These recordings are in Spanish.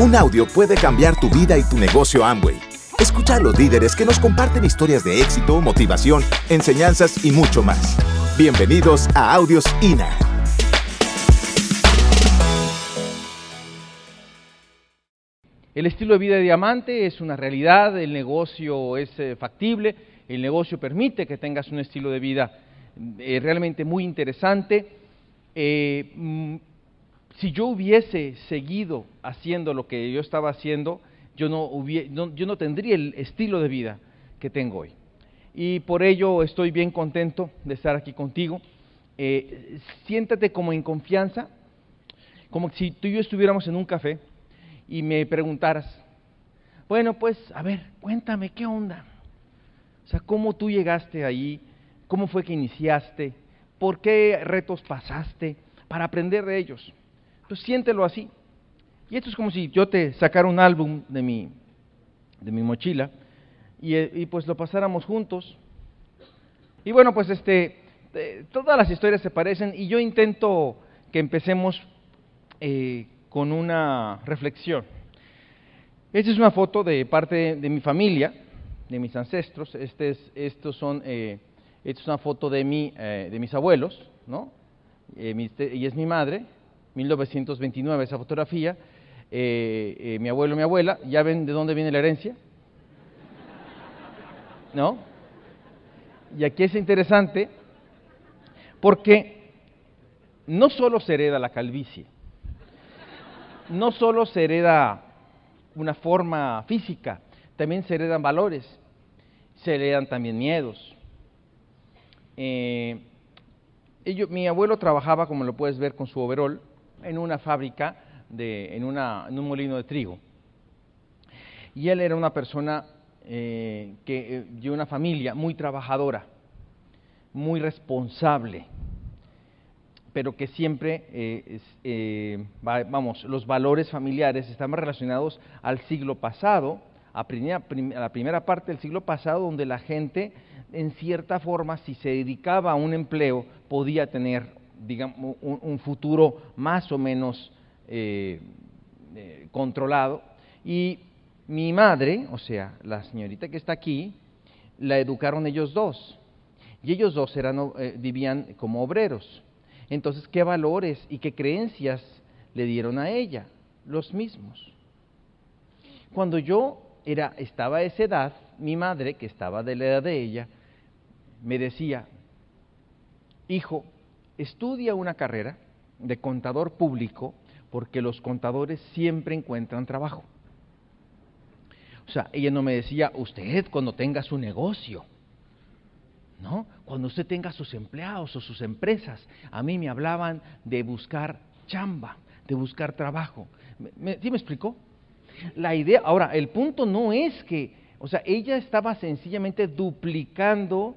Un audio puede cambiar tu vida y tu negocio Amway. Escucha a los líderes que nos comparten historias de éxito, motivación, enseñanzas y mucho más. Bienvenidos a Audios INA. El estilo de vida de diamante es una realidad, el negocio es eh, factible, el negocio permite que tengas un estilo de vida eh, realmente muy interesante. Eh, mm, si yo hubiese seguido haciendo lo que yo estaba haciendo, yo no, yo no tendría el estilo de vida que tengo hoy. Y por ello estoy bien contento de estar aquí contigo. Eh, siéntate como en confianza, como si tú y yo estuviéramos en un café y me preguntaras, bueno, pues, a ver, cuéntame, ¿qué onda? O sea, ¿cómo tú llegaste ahí? ¿Cómo fue que iniciaste? ¿Por qué retos pasaste? Para aprender de ellos. Pues siéntelo así. Y esto es como si yo te sacara un álbum de mi, de mi mochila y, y pues lo pasáramos juntos. Y bueno, pues este, eh, todas las historias se parecen y yo intento que empecemos eh, con una reflexión. Esta es una foto de parte de, mi familia, de mis ancestros. Este es, estos son, eh, esta es una foto de, mi, de mis abuelos, ¿no? y es mi madre, 1929 esa fotografía, eh, eh, mi abuelo mi abuela, ¿ya ven de dónde viene la herencia? ¿No? Y aquí es interesante porque no solo se hereda la calvicie, no solo se hereda una forma física, también se heredan valores, se heredan también miedos. Eh, mi abuelo trabajaba, como lo puedes ver, con su overol, en una fábrica, de, en, una, en, un molino de trigo. Y él era una persona eh, que, eh, de una familia muy trabajadora, muy responsable, pero que siempre, eh, vamos, los valores familiares estaban relacionados al siglo pasado, a, a la primera parte del siglo pasado, donde la gente, en cierta forma, si se dedicaba a un empleo, podía tener digamos, un, futuro más o menos eh, eh, controlado. Y mi madre, o sea, la señorita que está aquí, la educaron ellos dos. Y ellos dos eran, eh, vivían como obreros. Entonces, ¿qué valores y qué creencias le dieron a ella? Los mismos. Cuando yo era, estaba a esa edad, mi madre, que estaba de la edad de ella, me decía, hijo, estudia una carrera de contador público porque los contadores siempre encuentran trabajo. O sea, ella no me decía, usted cuando tenga su negocio, ¿no? Cuando usted tenga sus empleados o sus empresas, a mí me hablaban de buscar chamba, de buscar trabajo. ¿Sí me explicó? La idea, ahora, el punto no es que, o sea, ella estaba sencillamente duplicando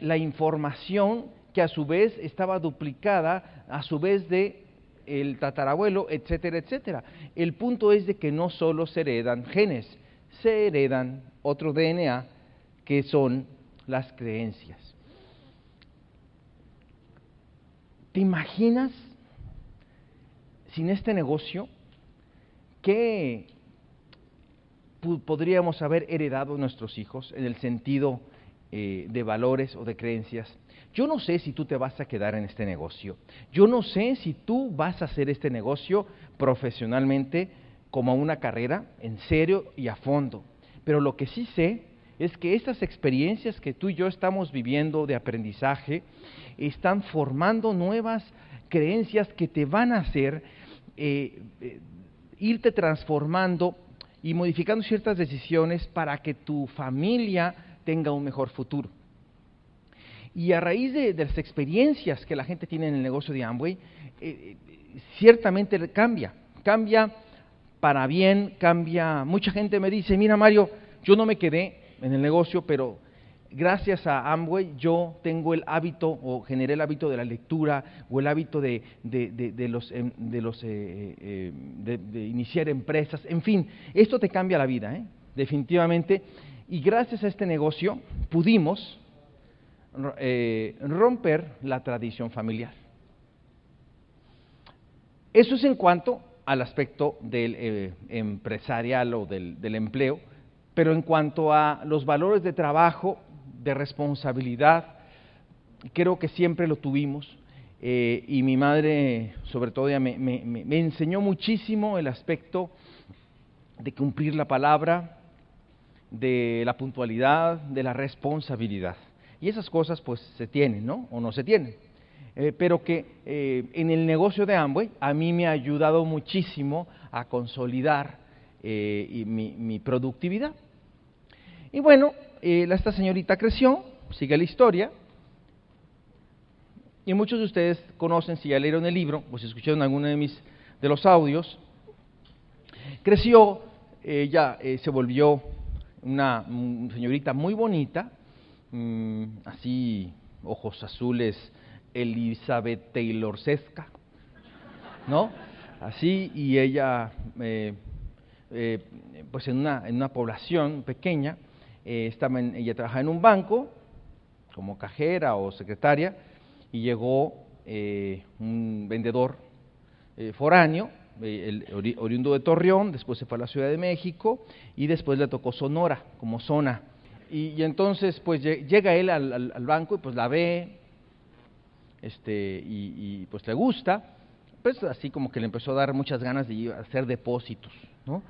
la información que a su vez estaba duplicada a su vez de el tatarabuelo, etcétera, etcétera. El punto es de que no solo se heredan genes, se heredan otro DNA que son las creencias. ¿Te imaginas sin este negocio qué podríamos haber heredado nuestros hijos en el sentido eh, de valores o de creencias? Yo no sé si tú te vas a quedar en este negocio. Yo no sé si tú vas a hacer este negocio profesionalmente como una carrera, en serio y a fondo. Pero lo que sí sé es que estas experiencias que tú y yo estamos viviendo de aprendizaje están formando nuevas creencias que te van a hacer eh, eh, irte transformando y modificando ciertas decisiones para que tu familia tenga un mejor futuro. Y a raíz de, las experiencias que la gente tiene en el negocio de Amway, eh, eh, ciertamente cambia, cambia para bien, cambia. Mucha gente me dice, mira Mario, yo no me quedé en el negocio, pero gracias a Amway yo tengo el hábito o generé el hábito de la lectura o el hábito de, los, em, de, los eh, de, iniciar empresas, en fin, esto te cambia la vida, definitivamente. Y gracias a este negocio pudimos eh, romper la tradición familiar. Eso es en cuanto al aspecto del eh, empresarial o del, empleo, pero en cuanto a los valores de trabajo, de responsabilidad, creo que siempre lo tuvimos. Eh, y mi madre, sobre todo, me, enseñó muchísimo el aspecto de cumplir la palabra, de la puntualidad, de la responsabilidad. Y esas cosas pues se tienen, ¿no? O no se tienen. Eh, pero que eh, en el negocio de Amway a mí me ha ayudado muchísimo a consolidar mi, mi, productividad. Y bueno, esta señorita creció, sigue la historia, y muchos de ustedes conocen, si ya leyeron el libro, o si escucharon alguno de mis de los audios, creció, ella eh, se volvió una señorita muy bonita, mm, así, ojos azules, Elizabeth Taylor Sesca, ¿no? Así, y ella, eh, eh, pues en una, en una población pequeña, estaba ella trabajaba en un banco como cajera o secretaria, y llegó eh, un vendedor eh, foráneo, eh, oriundo de Torreón, después se fue a la Ciudad de México y después le tocó Sonora como zona. Y, entonces pues llega él al, banco y pues la ve este, y, pues le gusta, pues así como que le empezó a dar muchas ganas de hacer depósitos, ¿no?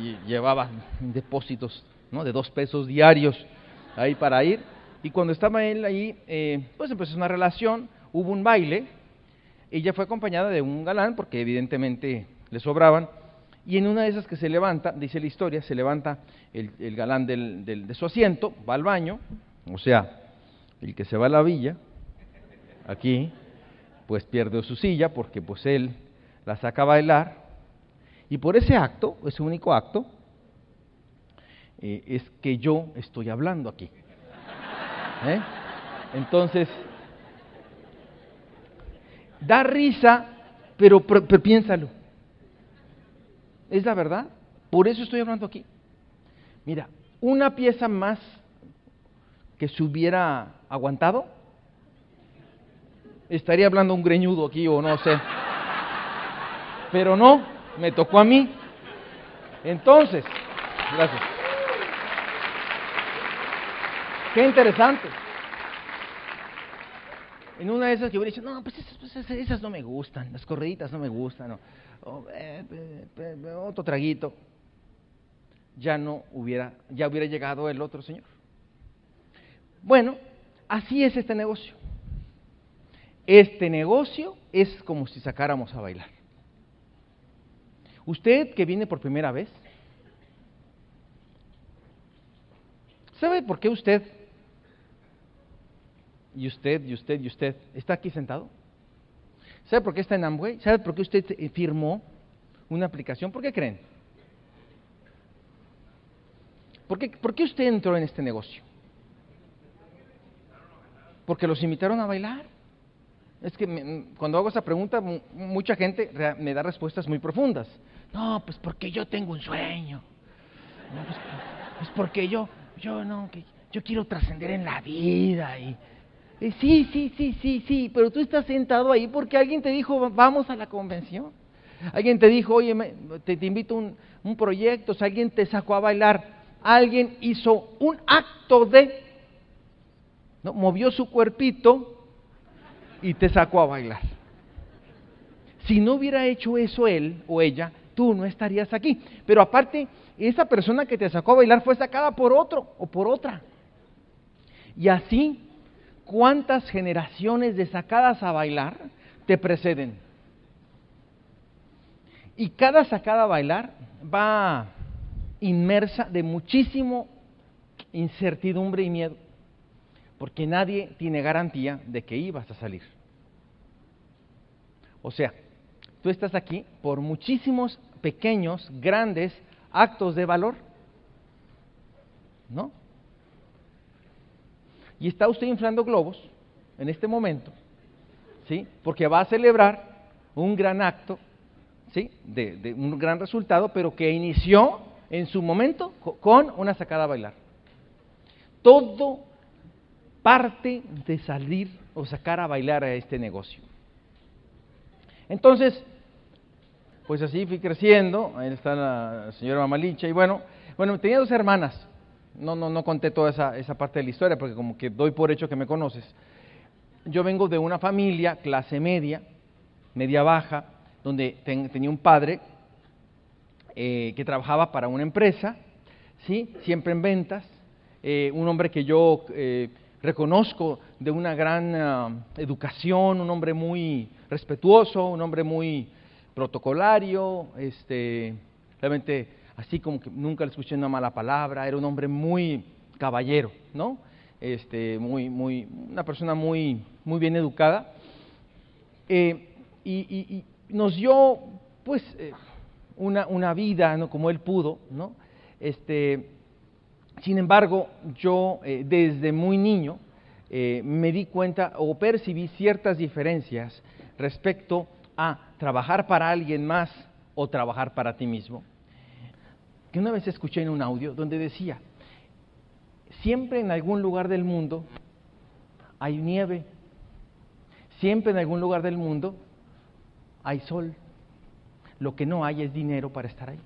Y llevaba depósitos, ¿no? De dos pesos diarios ahí para ir y cuando estaba él ahí, eh, pues empezó una relación, hubo un baile, ella fue acompañada de un galán, porque evidentemente le sobraban, y en una de esas que se levanta, dice la historia, se levanta el, galán de su asiento, va al baño, o sea, el que se va a la villa, aquí, pues pierde su silla, porque pues él la saca a bailar, y por ese acto, ese único acto, eh, es que yo estoy hablando aquí. ¿Eh? Entonces, da risa, pero, piénsalo. Es la verdad. Por eso estoy hablando aquí. Mira, una pieza más que se hubiera aguantado, estaría hablando un greñudo aquí o no sé. Pero no, me tocó a mí. Entonces, gracias. Qué interesante. En una de esas yo hubiera dicho, no, pues esas, pues no me gustan, las correditas no me gustan, eh, otro traguito. Ya no hubiera, ya hubiera llegado el otro señor. Bueno, así es este negocio. Este negocio es como si sacáramos a bailar. Usted que viene por primera vez, ¿sabe por qué usted y usted, y usted, y usted, está aquí sentado. ¿Sabe por qué está en Amway? ¿Sabe por qué usted firmó una aplicación? ¿Por qué creen? ¿Por qué, ¿Por qué usted entró en este negocio? Porque los invitaron a bailar. Es que cuando hago esa pregunta, mucha gente me da respuestas muy profundas. No, pues porque yo tengo un sueño. pues, pues, porque yo, yo no, que yo quiero trascender en la vida y, eh, sí, sí, sí, sí, sí, pero tú estás sentado ahí porque alguien te dijo, vamos a la convención. Alguien te dijo, oye, te, invito a un, un proyecto, o alguien te sacó a bailar, alguien hizo un acto de, movió su cuerpito y te sacó a bailar. Si no hubiera hecho eso él o ella, tú no estarías aquí. Pero aparte, esa persona que te sacó a bailar fue sacada por otro o por otra. Y así cuántas generaciones de sacadas a bailar te preceden. Y cada sacada a bailar va inmersa de muchísimo incertidumbre y miedo, porque nadie tiene garantía de que ibas a salir. O sea, tú estás aquí por muchísimos pequeños, grandes actos de valor, ¿no? Y está usted inflando globos en este momento, ¿sí? Porque va a celebrar un gran acto, ¿sí? De, un gran resultado, pero que inició en su momento con una sacada a bailar. Todo parte de salir o sacar a bailar a este negocio. Entonces, pues así fui creciendo, ahí está la señora Mamalicha, y bueno, bueno, tenía dos hermanas, no, no, no conté toda esa, esa parte de la historia, porque como que doy por hecho que me conoces. Yo vengo de una familia, clase media, media baja, donde tenía un padre eh, que trabajaba para una empresa, ¿sí? siempre en ventas, eh, un hombre que yo eh, reconozco de una gran ah, educación, un hombre muy respetuoso, un hombre muy protocolario, este, realmente así como que nunca le escuché una mala palabra, era un hombre muy caballero, ¿no? Este, muy, muy, una persona muy, muy bien educada. Eh, y, nos dio, pues, eh, una, una, vida, ¿no? Como él pudo, ¿no? Este, sin embargo, yo eh, desde muy niño me di cuenta o percibí ciertas diferencias respecto a trabajar para alguien más o trabajar para ti mismo. Que una vez escuché en un audio donde decía, siempre en algún lugar del mundo hay nieve, siempre en algún lugar del mundo hay sol, lo que no hay es dinero para estar ahí.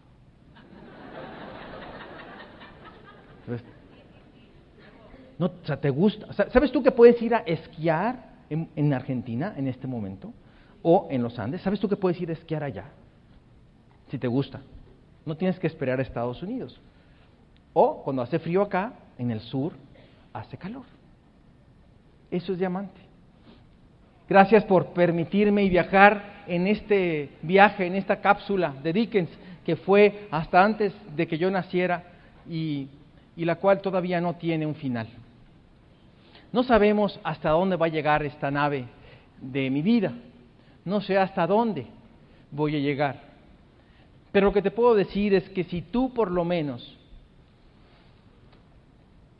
no, o sea, ¿te gusta? ¿Sabes tú que puedes ir a esquiar en Argentina en este momento? o en los Andes, ¿sabes tú que puedes ir a esquiar allá? Si te gusta. No tienes que esperar a Estados Unidos. O cuando hace frío acá, en el sur, hace calor. Eso es diamante. Gracias por permitirme viajar en este viaje, en esta cápsula de Dickens, que fue hasta antes de que yo naciera y, y la cual todavía no tiene un final. No sabemos hasta dónde va a llegar esta nave de mi vida, no sé hasta dónde voy a llegar. Pero lo que te puedo decir es que si tú por lo menos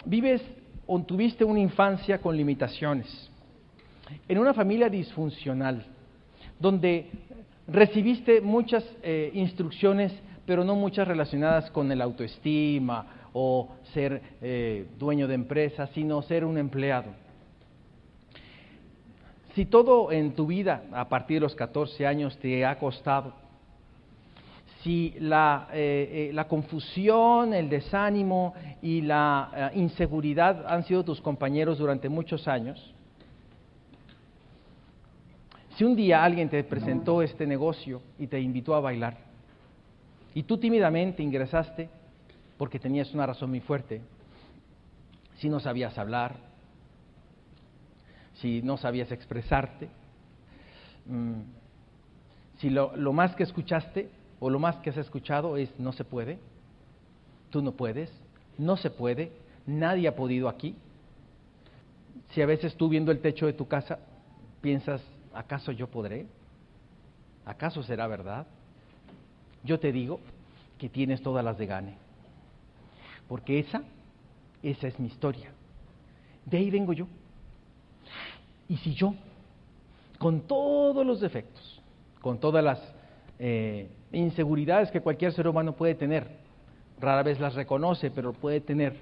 vives o tuviste una infancia con limitaciones, en una familia disfuncional, donde recibiste muchas eh, instrucciones, pero no muchas relacionadas con el autoestima o ser eh, dueño de empresa, sino ser un empleado. Si todo en tu vida a partir de los 14 años te ha costado, si la, eh, eh, confusión, el desánimo y la eh, inseguridad han sido tus compañeros durante muchos años, si un día alguien te presentó este negocio y te invitó a bailar, y tú tímidamente ingresaste porque tenías una razón muy fuerte, si no sabías hablar, si no sabías expresarte, mm, si lo, más que escuchaste o lo más que has escuchado es no se puede, tú no puedes, no se puede, nadie ha podido aquí. Si a veces tú viendo el techo de tu casa piensas, ¿acaso yo podré? ¿Acaso será verdad? Yo te digo que tienes todas las de gane, porque esa, esa es mi historia. De ahí vengo yo. ¿Y si yo, con todos los defectos, con todas las eh, inseguridades que cualquier ser humano puede tener, rara vez las reconoce, pero puede tener,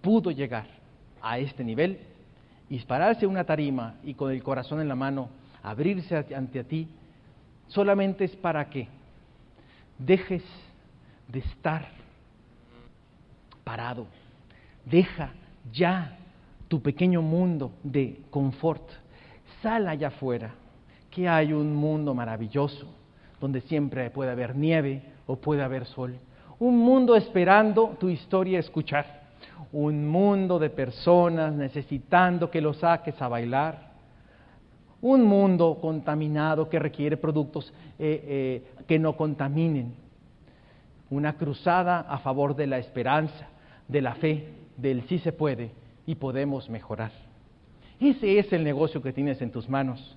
pudo llegar a este nivel, dispararse una tarima y con el corazón en la mano abrirse ante ti, solamente es para que dejes de estar parado, deja ya tu pequeño mundo de confort. Sal allá afuera, que hay un mundo maravilloso, donde siempre puede haber nieve o puede haber sol. Un mundo esperando tu historia escuchar. Un mundo de personas necesitando que lo saques a bailar. Un mundo contaminado que requiere productos eh, eh, que no contaminen. Una cruzada a favor de la esperanza, de la fe, del sí se puede y podemos mejorar. Ese es el negocio que tienes en tus manos.